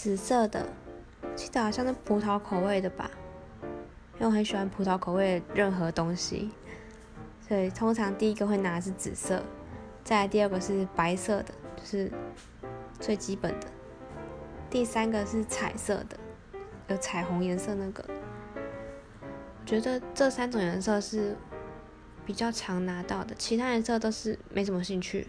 紫色的，记得好像是葡萄口味的吧，因为我很喜欢葡萄口味的任何东西，所以通常第一个会拿的是紫色，再来第二个是白色的，就是最基本的，第三个是彩色的，有彩虹颜色那个。我觉得这三种颜色是比较常拿到的，其他颜色都是没什么兴趣。